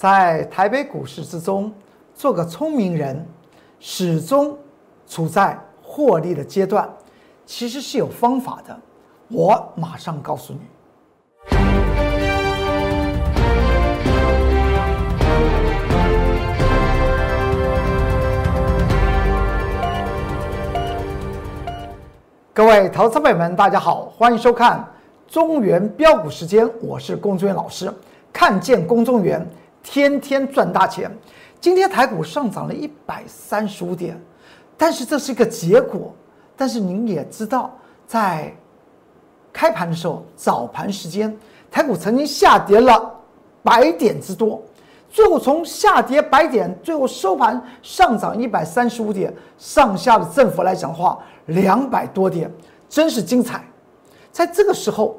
在台北股市之中，做个聪明人，始终处在获利的阶段，其实是有方法的。我马上告诉你。各位投资朋友们，大家好，欢迎收看中原标股时间，我是龚中原老师。看见龚中原，天天赚大钱。今天台股上涨了一百三十五点，但是这是一个结果。但是您也知道，在开盘的时候，早盘时间，台股曾经下跌了百点之多，最后从下跌百点，最后收盘上涨一百三十五点，上下的振幅来讲话，两百多点，真是精彩。在这个时候，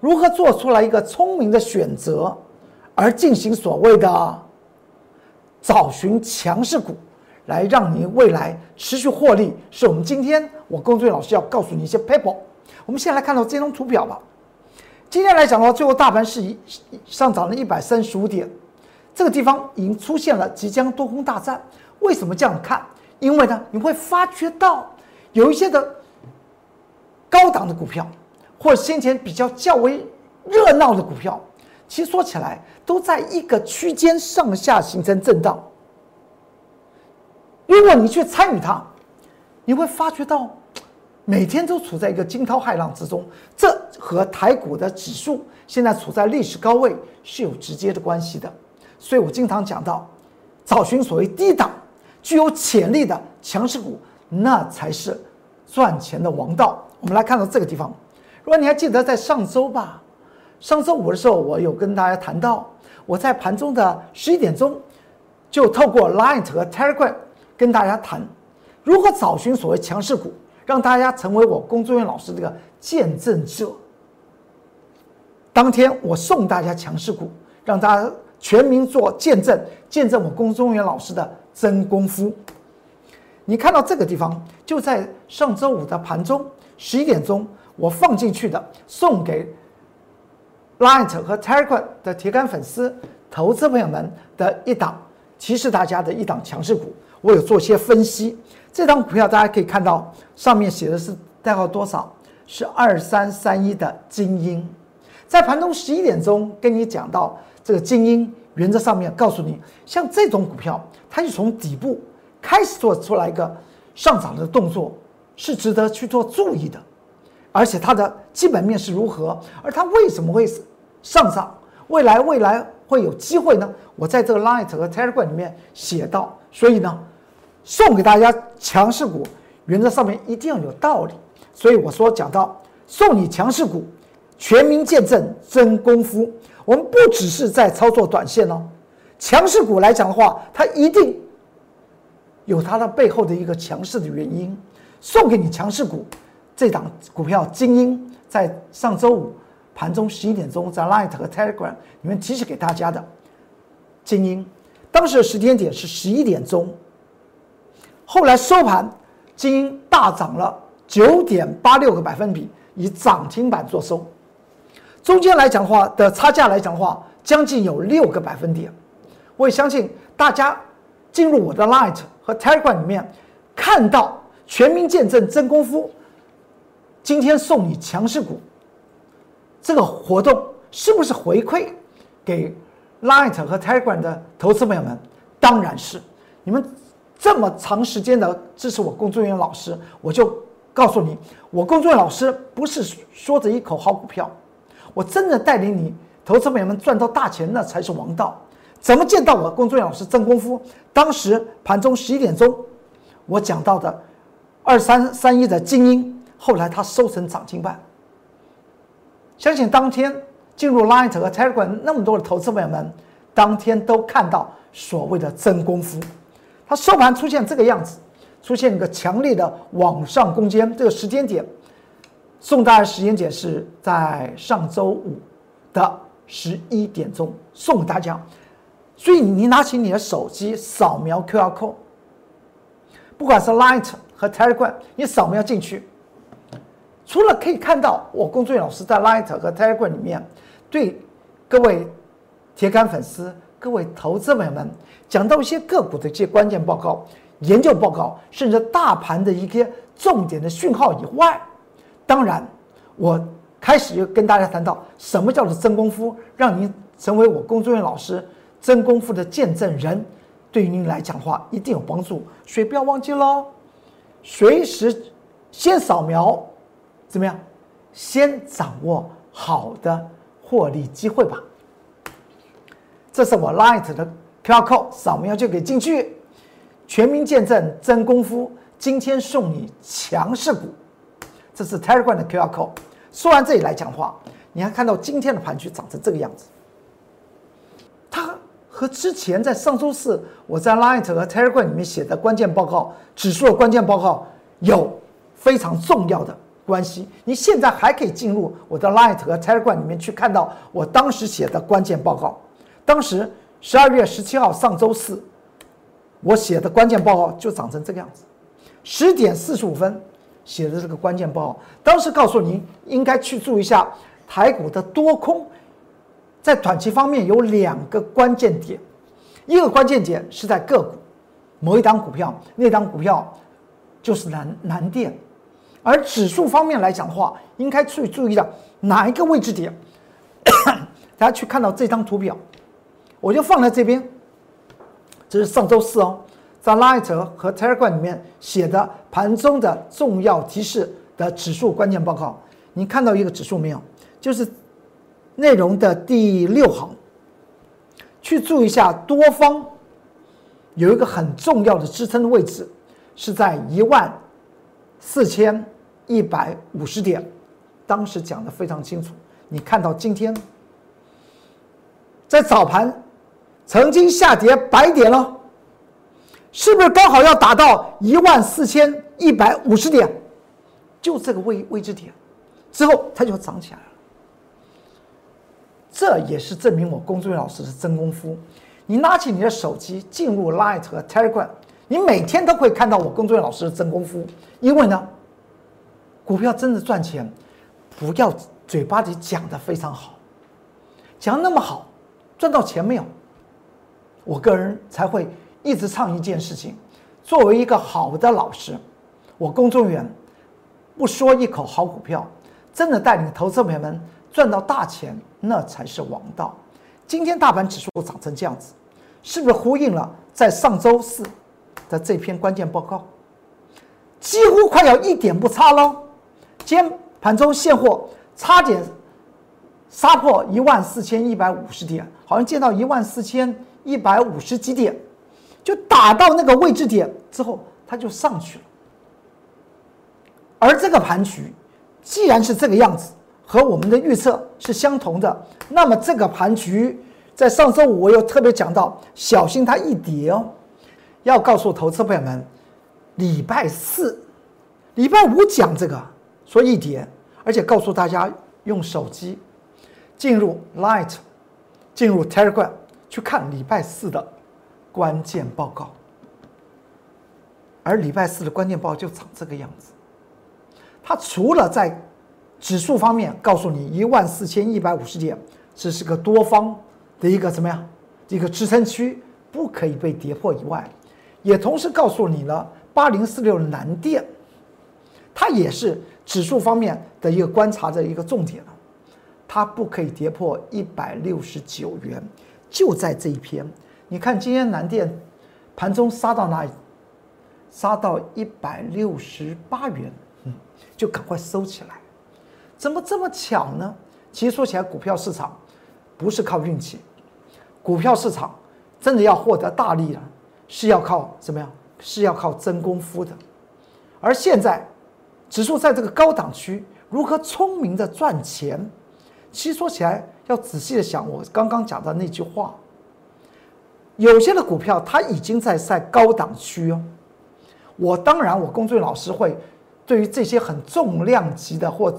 如何做出来一个聪明的选择，而进行所谓的找寻强势股，来让你未来持续获利，是我们今天我工作老师要告诉你一些 paper。我们先来看到这张图表吧。今天来讲的话，最后大盘是一上涨了一百三十五点，这个地方已经出现了即将多空大战。为什么这样看？因为呢，你会发觉到有一些的高档的股票，或先前比较较为热闹的股票，其实说起来都在一个区间上下形成震荡。如果你去参与它，你会发觉到。每天都处在一个惊涛骇浪之中，这和台股的指数现在处在历史高位是有直接的关系的。所以我经常讲到，找寻所谓低档、具有潜力的强势股，那才是赚钱的王道。我们来看到这个地方，如果你还记得在上周吧，上周五的时候，我有跟大家谈到，我在盘中的十一点钟，就透过 Line 和 Telegram 跟大家谈，如何找寻所谓强势股。让大家成为我龚作员老师这个见证者。当天我送大家强势股，让大家全民做见证，见证我龚中元老师的真功夫。你看到这个地方，就在上周五的盘中十一点钟，我放进去的，送给 Light 和 Telegram 的铁杆粉丝、投资朋友们的一档，提示大家的一档强势股，我有做些分析。这张股票大家可以看到，上面写的是代号多少？是二三三一的精英。在盘中十一点钟跟你讲到这个精英，原则上面告诉你，像这种股票，它是从底部开始做出来一个上涨的动作，是值得去做注意的。而且它的基本面是如何，而它为什么会上涨？未来未来会有机会呢？我在这个 Light 和 Telegram 里面写到，所以呢。送给大家强势股，原则上面一定要有道理。所以我说讲到送你强势股，全民见证真功夫。我们不只是在操作短线哦，强势股来讲的话，它一定有它的背后的一个强势的原因。送给你强势股，这档股票精英在上周五盘中十一点钟在 Light 和 Telegram 里面提示给大家的精英，当时的时间点是十一点钟。后来收盘，精英大涨了九点八六个百分比，以涨停板做收。中间来讲的话的差价来讲的话，将近有六个百分点。我也相信大家进入我的 Light 和 Telegram 里面，看到全民见证真功夫，今天送你强势股，这个活动是不是回馈给 Light 和 Telegram 的投资朋友们？当然是，你们。这么长时间的支持我工作人员老师，我就告诉你，我工作人员老师不是说着一口好股票，我真的带领你投资朋友们赚到大钱，那才是王道。怎么见到我工作人员老师真功夫？当时盘中十一点钟，我讲到的二三三一的精英，后来它收成涨停板。相信当天进入 Line 和 Telegram 那么多的投资朋友们，当天都看到所谓的真功夫。它收盘出现这个样子，出现一个强烈的往上攻坚。这个时间点，送大家时间点是在上周五的十一点钟送给大家。所以你拿起你的手机扫描 QR code，不管是 Light 和 Telegram，你扫描进去，除了可以看到我工作人员老师在 Light 和 Telegram 里面对各位铁杆粉丝、各位投资朋友们，讲到一些个股的一些关键报告、研究报告，甚至大盘的一些重点的讯号以外，当然，我开始又跟大家谈到什么叫做真功夫，让您成为我工作人员老师真功夫的见证人，对于您来讲的话一定有帮助，所以不要忘记喽，随时先扫描，怎么样？先掌握好的获利机会吧。这是我 Light 的 QR code，扫描就可以进去。全民见证真功夫，今天送你强势股。这是 Telegram 的 QR code。说完这里来讲话，你还看到今天的盘局长成这个样子。它和之前在上周四我在 Light 和 Telegram 里面写的关键报告、指数的关键报告有非常重要的关系。你现在还可以进入我的 Light 和 Telegram 里面去看到我当时写的关键报告。当时十二月十七号上周四，我写的关键报告就长成这个样子。十点四十五分写的这个关键报告，当时告诉您应该去注意一下台股的多空，在短期方面有两个关键点，一个关键点是在个股，某一档股票，那档股票就是南南电，而指数方面来讲的话，应该去注意的哪一个位置点？大家去看到这张图表。我就放在这边，这是上周四哦，在 Light 和 Telegram 里面写的盘中的重要提示的指数关键报告。你看到一个指数没有？就是内容的第六行，去注意一下多方有一个很重要的支撑的位置是在一万四千一百五十点，当时讲的非常清楚。你看到今天在早盘。曾经下跌百点了，是不是刚好要达到一万四千一百五十点？就这个位位置点，之后它就涨起来了。这也是证明我龚志伟老师的真功夫。你拿起你的手机进入 Light 和 Telegram，你每天都会看到我工作人员老师的真功夫。因为呢，股票真的赚钱，不要嘴巴里讲的非常好，讲那么好，赚到钱没有？我个人才会一直唱一件事情：作为一个好的老师，我工作人员不说一口好股票，真的带领投资朋友们赚到大钱，那才是王道。今天大盘指数涨成这样子，是不是呼应了在上周四的这篇关键报告？几乎快要一点不差喽。今天盘中现货差点杀破一万四千一百五十点，好像见到一万四千。一百五十几点，就打到那个位置点之后，它就上去了。而这个盘局，既然是这个样子，和我们的预测是相同的，那么这个盘局在上周五我又特别讲到，小心它一跌哦。要告诉投资朋友们，礼拜四、礼拜五讲这个说一跌，而且告诉大家用手机进入 Light，进入 Telegram。去看礼拜四的关键报告，而礼拜四的关键报告就长这个样子。它除了在指数方面告诉你一万四千一百五十点，这是个多方的一个怎么样一个支撑区，不可以被跌破以外，也同时告诉你了八零四六南电，它也是指数方面的一个观察的一个重点了，它不可以跌破一百六十九元。就在这一篇，你看今天南电盘中杀到哪里？杀到一百六十八元，嗯，就赶快收起来。怎么这么巧呢？其实说起来，股票市场不是靠运气，股票市场真的要获得大利了，是要靠怎么样？是要靠真功夫的。而现在指数在这个高档区，如何聪明的赚钱？其实说起来。要仔细的想，我刚刚讲的那句话。有些的股票它已经在在高档区哦。我当然，我工作老师会对于这些很重量级的或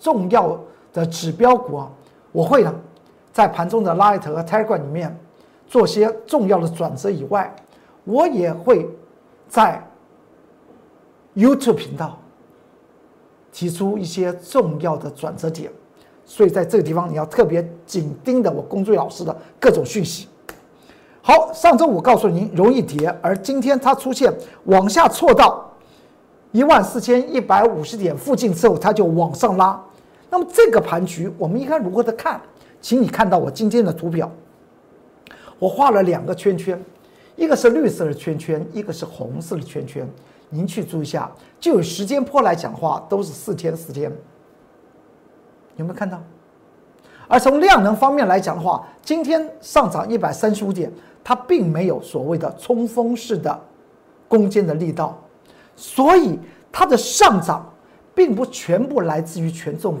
重要的指标股啊，我会呢在盘中的 Light 和 Telegram 里面做些重要的转折以外，我也会在 YouTube 频道提出一些重要的转折点。所以在这个地方，你要特别紧盯着我工作老师的各种讯息。好，上周五告诉您容易跌，而今天它出现往下错到一万四千一百五十点附近之后，它就往上拉。那么这个盘局我们应该如何的看？请你看到我今天的图表，我画了两个圈圈，一个是绿色的圈圈，一个是红色的圈圈。您去注意一下，就有时间波来讲的话，都是四天四天，有没有看到？而从量能方面来讲的话，今天上涨一百三十五点，它并没有所谓的冲锋式的攻坚的力道，所以它的上涨并不全部来自于权重股，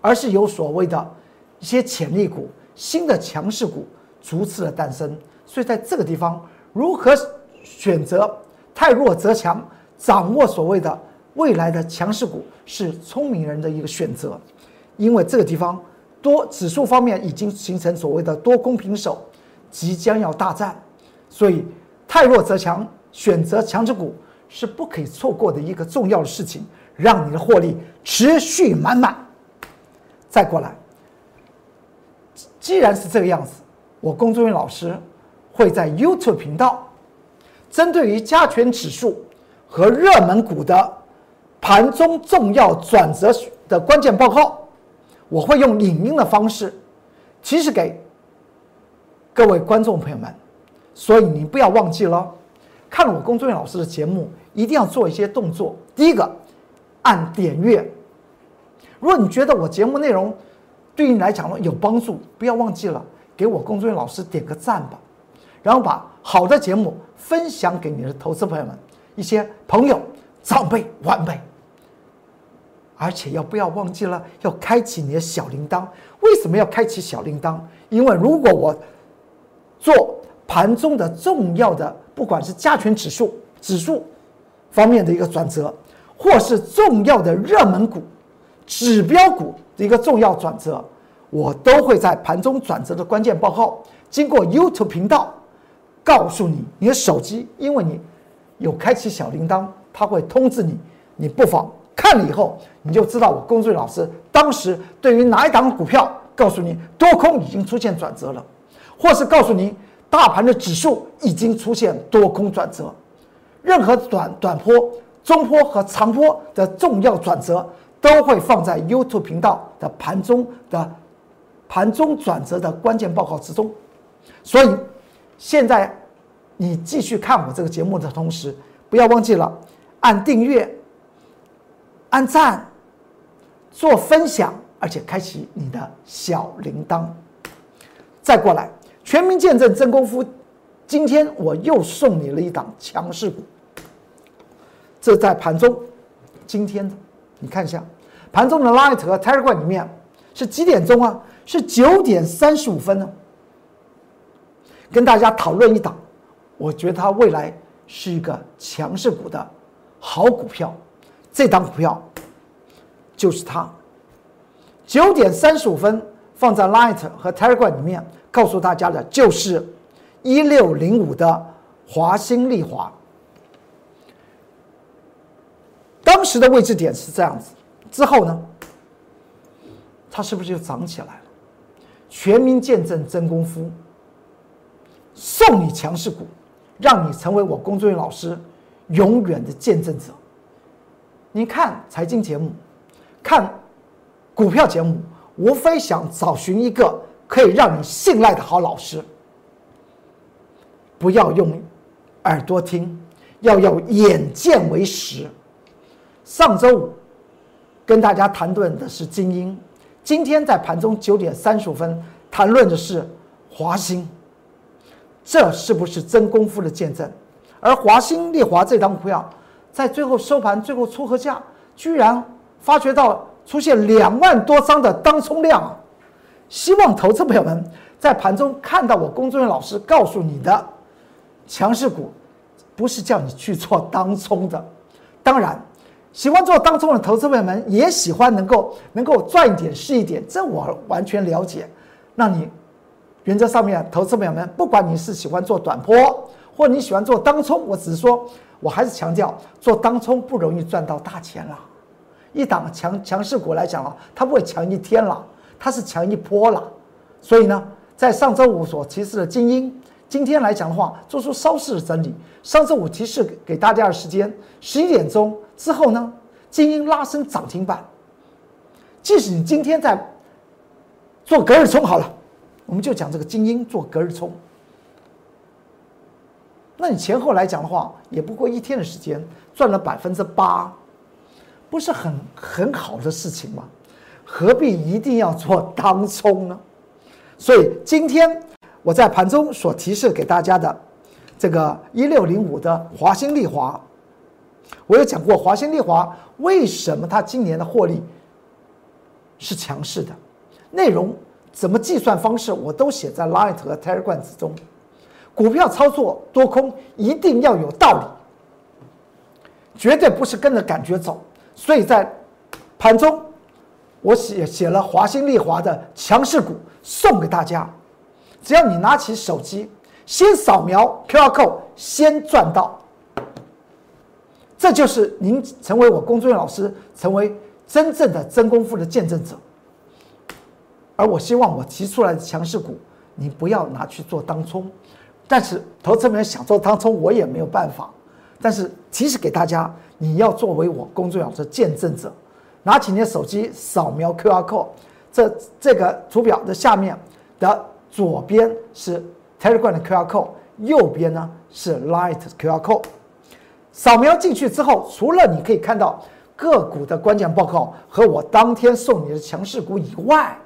而是有所谓的一些潜力股、新的强势股逐次的诞生。所以在这个地方，如何选择？太弱则强，掌握所谓的未来的强势股是聪明人的一个选择，因为这个地方多指数方面已经形成所谓的多空平手，即将要大战，所以太弱则强，选择强势股是不可以错过的一个重要的事情，让你的获利持续满满。再过来，既然是这个样子，我龚忠元老师会在 YouTube 频道。针对于加权指数和热门股的盘中重要转折的关键报告，我会用影音的方式提示给各位观众朋友们。所以你不要忘记了，看了我龚俊老师的节目，一定要做一些动作。第一个，按点阅。如果你觉得我节目内容对你来讲有帮助，不要忘记了给我龚俊老师点个赞吧，然后把好的节目。分享给你的投资朋友们、一些朋友、长辈、晚辈，而且要不要忘记了要开启你的小铃铛？为什么要开启小铃铛？因为如果我做盘中的重要的，不管是加权指数、指数方面的一个转折，或是重要的热门股、指标股的一个重要转折，我都会在盘中转折的关键报告，经过 YouTube 频道。告诉你，你的手机，因为你有开启小铃铛，它会通知你。你不妨看了以后，你就知道我龚俊老师当时对于哪一档股票，告诉你多空已经出现转折了，或是告诉你大盘的指数已经出现多空转折。任何短短波、中波和长波的重要转折，都会放在 YouTube 频道的盘中的盘中转折的关键报告之中。所以。现在，你继续看我这个节目的同时，不要忘记了按订阅、按赞、做分享，而且开启你的小铃铛。再过来，全民见证真功夫。今天我又送你了一档强势股，这在盘中，今天你看一下，盘中的 Light 和 Telegram 里面是几点钟啊？是九点三十五分呢。跟大家讨论一档，我觉得它未来是一个强势股的好股票，这档股票就是它。九点三十五分放在 Light 和 Telegram 里面告诉大家的就是一六零五的华兴丽华，当时的位置点是这样子，之后呢，它是不是就涨起来了？全民见证真功夫。送你强势股，让你成为我龚作人老师永远的见证者。你看财经节目，看股票节目，无非想找寻一个可以让你信赖的好老师。不要用耳朵听，要用眼见为实。上周五跟大家谈论的是精英，今天在盘中九点三十五分谈论的是华兴。这是不是真功夫的见证？而华兴丽华这张股票，在最后收盘、最后撮合价，居然发觉到出现两万多张的当冲量啊！希望投资朋友们在盘中看到我工作人员老师告诉你的强势股，不是叫你去做当冲的。当然，喜欢做当冲的投资朋友们也喜欢能够能够赚一点是一点，这我完全了解。那你。原则上面，投资朋友们，不管你是喜欢做短波，或你喜欢做当冲，我只是说，我还是强调，做当冲不容易赚到大钱了。一档强强势股来讲了，它不会强一天了，它是强一波了。所以呢，在上周五所提示的精英，今天来讲的话，做出稍事整理。上周五提示给大家的时间，十一点钟之后呢，精英拉升涨停板。即使你今天在做隔日冲好了，我们就讲这个精英做隔日冲。那你前后来讲的话，也不过一天的时间，赚了百分之八，不是很很好的事情吗？何必一定要做当冲呢？所以今天我在盘中所提示给大家的这个一六零五的华兴丽华，我有讲过华兴丽华为什么它今年的获利是强势的，内容怎么计算方式我都写在 Light 和 Telegram 中。股票操作多空一定要有道理，绝对不是跟着感觉走。所以在盘中，我写写了华兴丽华的强势股送给大家。只要你拿起手机，先扫描 QR code，先赚到。这就是您成为我工作老师，成为真正的真功夫的见证者。而我希望我提出来的强势股，你不要拿去做当冲。但是投资人想做当冲，我也没有办法。但是提示给大家，你要作为我工作人员的见证者，拿起你的手机扫描 QR code，这这个图表的下面的左边是 Telegram 的 QR code，右边呢是 Light QR code。扫描进去之后，除了你可以看到个股的关键报告和我当天送你的强势股以外，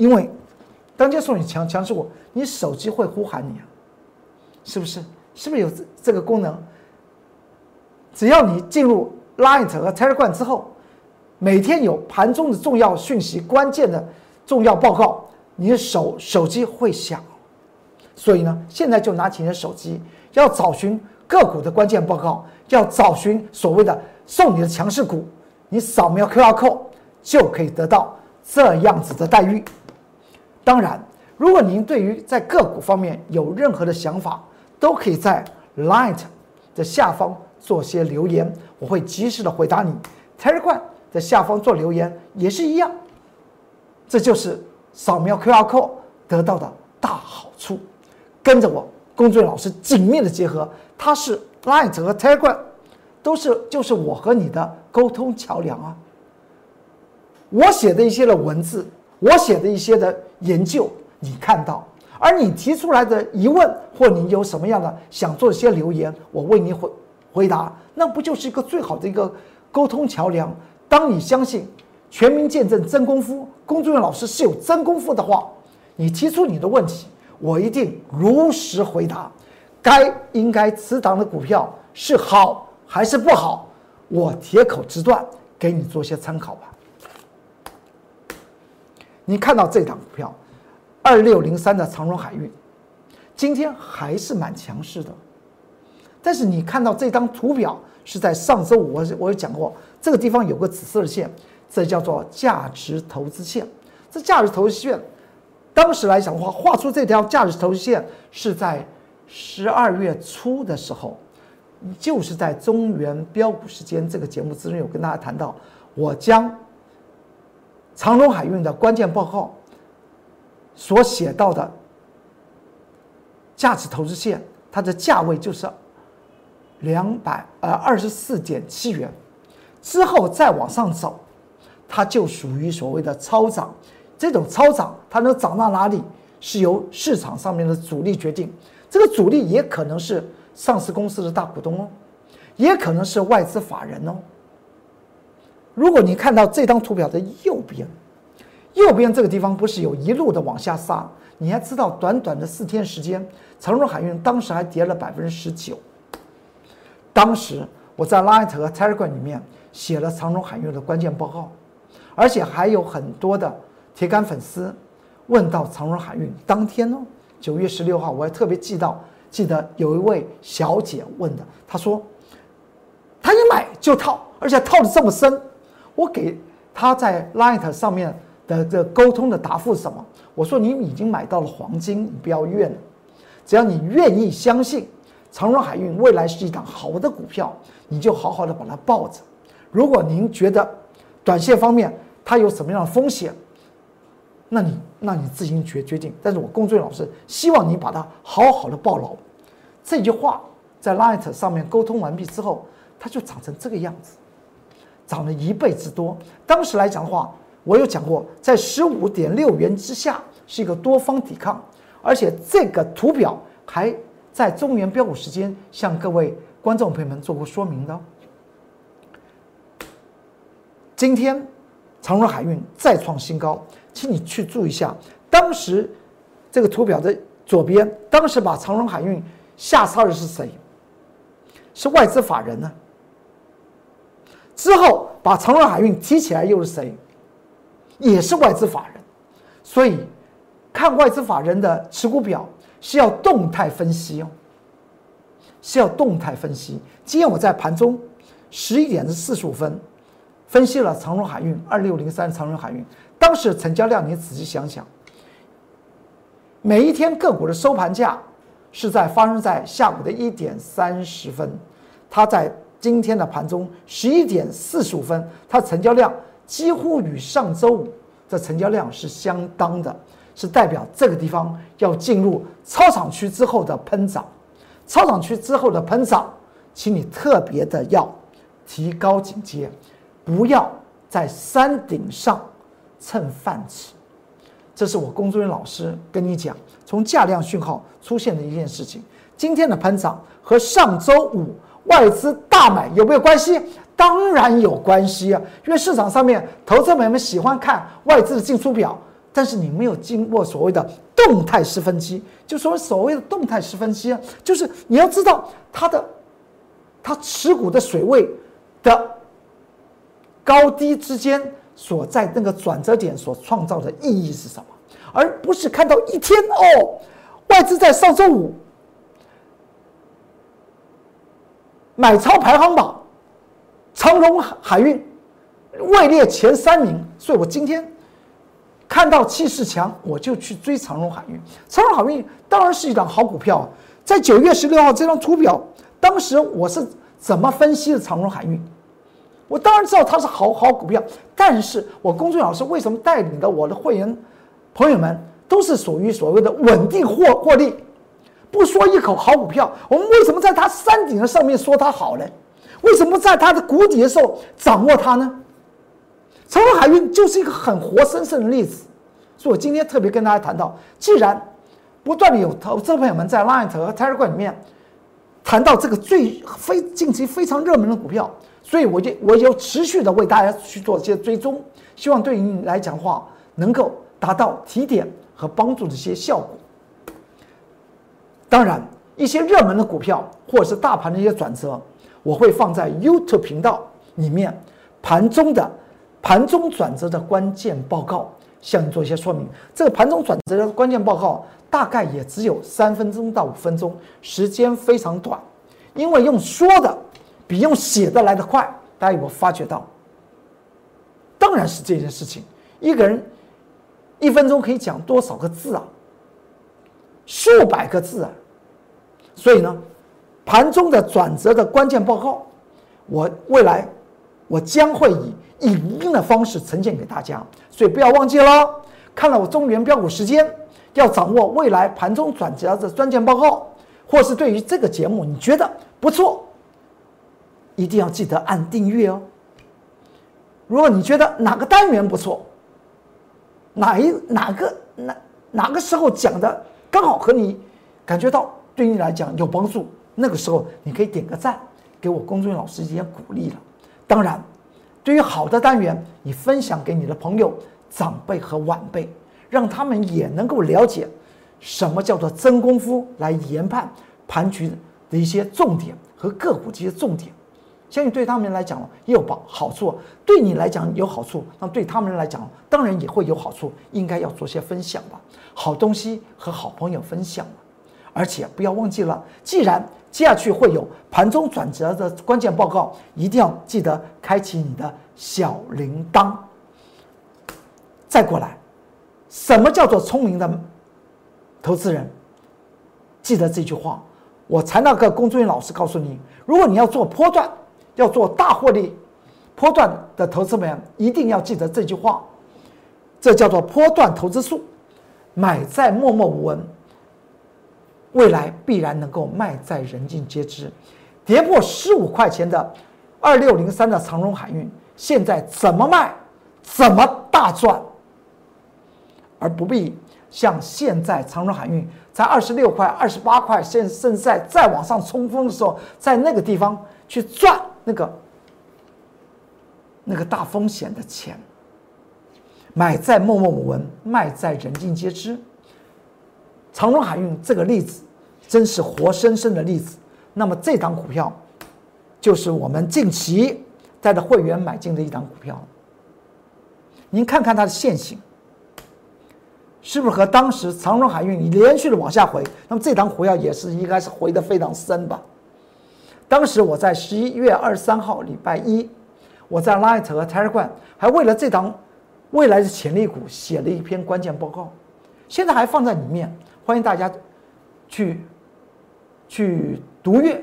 因为。当天送你强强势股，你手机会呼喊你啊，是不是？是不是有这这个功能？只要你进入 Light 和 Telegram 之后，每天有盘中的重要讯息、关键的重要报告，你的手手机会响。所以呢，现在就拿起你的手机，要找寻个股的关键报告，要找寻所谓的送你的强势股，你扫描 QR code 就可以得到这样子的待遇。当然，如果您对于在个股方面有任何的想法，都可以在 Light 的下方做些留言，我会及时的回答你。Telegram 在下方做留言也是一样，这就是扫描 QR code 得到的大好处。跟着我，工作老师紧密的结合，它是 Light 和 Telegram 都是就是我和你的沟通桥梁啊。我写的一些的文字。我写的一些的研究，你看到，而你提出来的疑问或你有什么样的想做一些留言，我为你回回答，那不就是一个最好的一个沟通桥梁？当你相信全民见证真功夫，工作人员老师是有真功夫的话，你提出你的问题，我一定如实回答。该应该持仓的股票是好还是不好，我铁口直断，给你做些参考吧。你看到这档股票，二六零三的长荣海运，今天还是蛮强势的。但是你看到这张图表是在上周五，我我有讲过，这个地方有个紫色的线，这叫做价值投资线。这价值投资线，当时来讲的话，画出这条价值投资线是在十二月初的时候，就是在中原标股时间这个节目之中有跟大家谈到，我将。长荣海运的关键报告所写到的价值投资线，它的价位就是两百呃二十四点七元，之后再往上走，它就属于所谓的超涨。这种超涨，它能涨到哪里，是由市场上面的主力决定。这个主力也可能是上市公司的大股东哦，也可能是外资法人哦。如果你看到这张图表的右边，右边这个地方不是有一路的往下杀？你还知道，短短的四天时间，长荣海运当时还跌了百分之十九。当时我在 Light 和 Telegram 里面写了长荣海运的关键报告，而且还有很多的铁杆粉丝问到长荣海运当天哦，九月十六号，我还特别记到，记得有一位小姐问的，她说，她一买就套，而且套的这么深。我给他在 Light 上面的这沟通的答复是什么？我说你已经买到了黄金，你不要怨。只要你愿意相信长荣海运未来是一档好的股票，你就好好的把它抱着。如果您觉得短线方面它有什么样的风险，那你那你自行决决定。但是我工作人员老师希望你把它好好的抱牢。这句话在 Light 上面沟通完毕之后，它就长成这个样子，涨了一倍之多。当时来讲的话，我有讲过，在十五点六元之下是一个多方抵抗，而且这个图表还在中原标股时间向各位观众朋友们做过说明的。今天长荣海运再创新高，请你去注意一下，当时这个图表的左边，当时把长荣海运下杀的是谁？是外资法人呢？之后把长荣海运提起来又是谁？也是外资法人。所以看外资法人的持股表是要动态分析哦，是要动态分析。今天我在盘中十一点四十五分。分析了长荣海运二六零三长荣海运当时成交量，你仔细想想，每一天个股的收盘价是在发生在下午的一点三十分，它在今天的盘中十一点四十五分，它成交量几乎与上周五的成交量是相当的，是代表这个地方要进入操场区之后的喷涨，操场区之后的喷涨，请你特别的要提高警戒。不要在山顶上蹭饭吃，这是我工作人员老师跟你讲，从价量讯号出现的一件事情。今天的喷涨和上周五外资大买有没有关系？当然有关系啊，因为市场上面投资者们喜欢看外资的进出表，但是你没有经过所谓的动态式分析，就所谓所谓的动态式分析啊，就是你要知道它的它持股的水位的。高低之间所在那个转折点所创造的意义是什么？而不是看到一天哦，外资在上周五买超排行榜，长荣海运位列前三名，所以我今天看到气势强，我就去追长荣海运。长荣海运当然是一档好股票，在九月十六号这张图表，当时我是怎么分析的长荣海运？我当然知道它是好好股票，但是我公众老师为什么带领的我的会员朋友们都是属于所谓的稳定获获利，不说一口好股票，我们为什么在它山顶的上面说它好呢？为什么在它的谷底的时候掌握它呢？长荣海运就是一个很活生生的例子，所以我今天特别跟大家谈到，既然不断的有投资朋友们在 Line 和 Telegram 里面谈到这个最非近期非常热门的股票。所以我就我就持续的为大家去做一些追踪，希望对于你来讲的话，能够达到提点和帮助的一些效果。当然，一些热门的股票或者是大盘的一些转折，我会放在 YouTube 频道里面盘中的盘中转折的关键报告，向你做一些说明。这个盘中转折的关键报告大概也只有三分钟到五分钟，时间非常短，因为用说的。比用写的来的快，大家有没有发觉到？当然是这件事情。一个人一分钟可以讲多少个字啊？数百个字啊！所以呢，盘中的转折的关键报告，我未来我将会以影音的方式呈现给大家。所以不要忘记了，看了我中原标股时间，要掌握未来盘中转折的关键报告，或是对于这个节目你觉得不错。一定要记得按订阅哦。如果你觉得哪个单元不错，哪一哪个哪哪个时候讲的刚好和你感觉到对你来讲有帮助，那个时候你可以点个赞，给我工作人员老师一些鼓励了。当然，对于好的单元，你分享给你的朋友、长辈和晚辈，让他们也能够了解什么叫做真功夫来研判盘局的一些重点和个股这些重点。相信对他们来讲也有帮好处，对你来讲有好处，那对他们来讲当然也会有好处，应该要做些分享吧，好东西和好朋友分享而且不要忘记了，既然接下去会有盘中转折的关键报告，一定要记得开启你的小铃铛。再过来，什么叫做聪明的投资人？记得这句话，我才那个工作人员老师告诉你，如果你要做波段。要做大获利、波段的投资们，一定要记得这句话，这叫做波段投资术。买在默默无闻，未来必然能够卖在人尽皆知。跌破十五块钱的二六零三的长荣海运，现在怎么卖，怎么大赚，而不必像现在长荣海运在二十六块、二十八块，现甚至在再往上冲锋的时候，在那个地方去赚那个那个大风险的钱。买在默默无闻，卖在人尽皆知。长荣海运这个例子，真是活生生的例子。那么这档股票，就是我们近期带着会员买进的一档股票。您看看它的线型，是不是和当时长荣海运连续的往下回？那么这档股票也是应该是回的非常深吧？当时我在十一月二十三号礼拜一，我在 Light 和 Telegram 还为了这档。未来的潜力股写了一篇关键报告，现在还放在里面，欢迎大家去去读阅。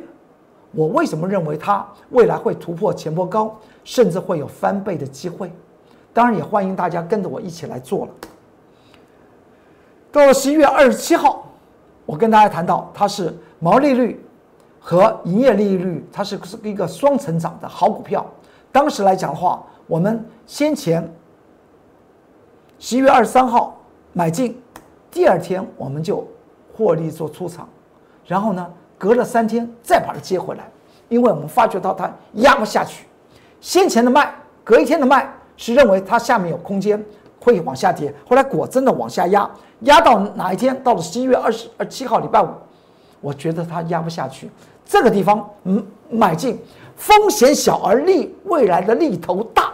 我为什么认为它未来会突破前波高，甚至会有翻倍的机会？当然也欢迎大家跟着我一起来做了。到了十一月二十七号，我跟大家谈到它是毛利率和营业利率，它是是一个双成长的好股票。当时来讲的话，我们先前。十一月二十三号买进，第二天我们就获利做出场，然后呢，隔了三天再把它接回来，因为我们发觉到它压不下去。先前的卖，隔一天的卖是认为它下面有空间会往下跌，后来果真的往下压，压到哪一天？到了十一月二十二七号礼拜五，我觉得它压不下去，这个地方嗯买进，风险小而利未来的利头大，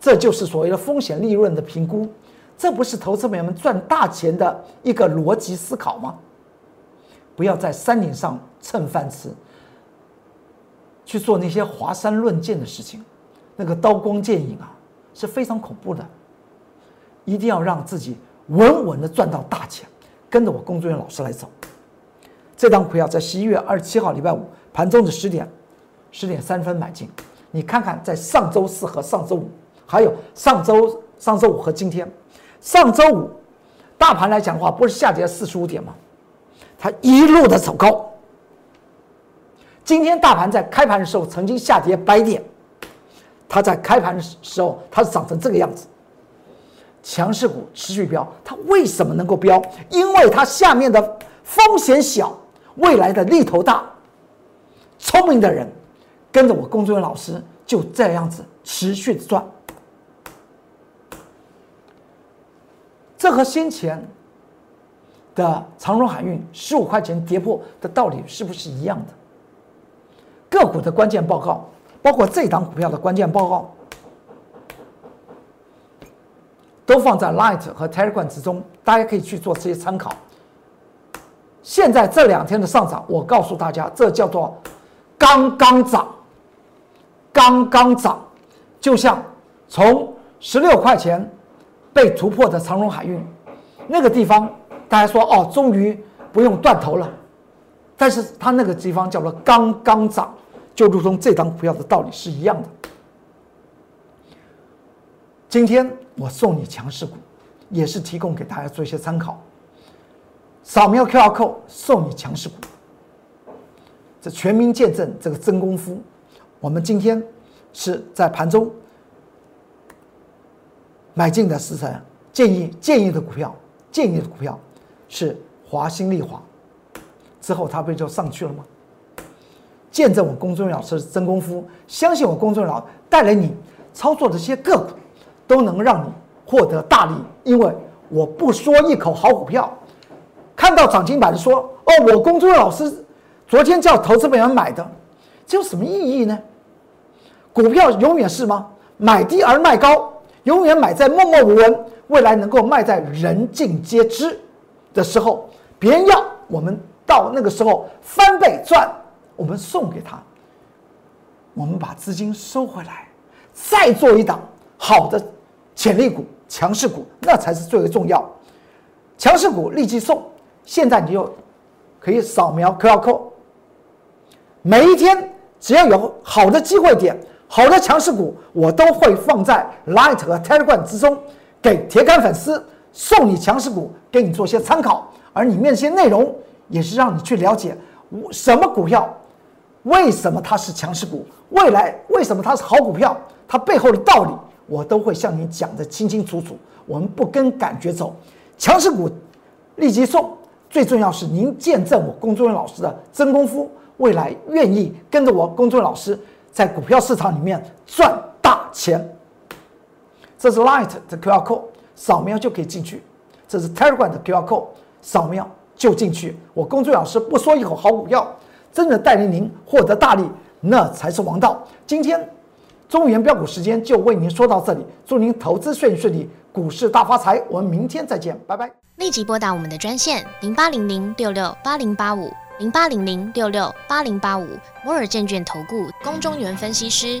这就是所谓的风险利润的评估。这不是投资朋友们赚大钱的一个逻辑思考吗？不要在山顶上蹭饭吃，去做那些华山论剑的事情，那个刀光剑影啊是非常恐怖的。一定要让自己稳稳的赚到大钱，跟着我工作人员老师来走。这张股票在十一月二十七号礼拜五盘中的十点十点三分买进，你看看在上周四和上周五，还有上周上周五和今天。上周五，大盘来讲的话，不是下跌四十五点吗？它一路的走高。今天大盘在开盘的时候曾经下跌百点，它在开盘的时候它是长成这个样子。强势股持续飙，它为什么能够飙？因为它下面的风险小，未来的利头大。聪明的人跟着我工作人员老师就这样子持续的赚。这和先前的长荣海运十五块钱跌破的道理是不是一样的？个股的关键报告，包括这档股票的关键报告，都放在 Light 和 Telegram 之中，大家可以去做这些参考。现在这两天的上涨，我告诉大家，这叫做刚刚涨，刚刚涨，就像从十六块钱。被突破的长荣海运，那个地方大家说哦，终于不用断头了。但是它那个地方叫做刚刚涨，就如同这张股票的道理是一样的。今天我送你强势股，也是提供给大家做一些参考。扫描 QR code 送你强势股，这全民见证这个真功夫。我们今天是在盘中。买进的时辰建议建议的股票，建议的股票是华兴丽华，之后它不就上去了吗？见证我公众老师的真功夫，相信我公众老带来你操作的这些个股，都能让你获得大利。因为我不说一口好股票，看到涨停板说哦，我公众老师昨天叫投资朋友买的，这有什么意义呢？股票永远是吗？买低而卖高。永远买在默默无闻，未来能够卖在人尽皆知的时候，别人要我们到那个时候翻倍赚，我们送给他，我们把资金收回来，再做一档好的潜力股、强势股，那才是最为重要。强势股立即送，现在你就可以扫描 QR code，每一天只要有好的机会点。好的强势股，我都会放在 Light 和 Telegram 之中，给铁杆粉丝送你强势股，给你做些参考，而里面一些内容也是让你去了解什么股票，为什么它是强势股，未来为什么它是好股票，它背后的道理，我都会向你讲得清清楚楚。我们不跟感觉走，强势股立即送。最重要是您见证我龚忠元老师的真功夫，未来愿意跟着我龚忠元老师在股票市场里面赚大钱。这是 Light 的 QR code，扫描就可以进去；这是 Telegram 的 QR code，扫描就进去。我龚忠元老师不说一口好股票，真的带领您获得大利，那才是王道。今天中原标股时间就为您说到这里，祝您投资顺顺利，股市大发财。我们明天再见，拜拜。立即拨打我们的专线零八零零六六八零八五零八零零六六八零八五摩尔证券投顾龚中原分析师。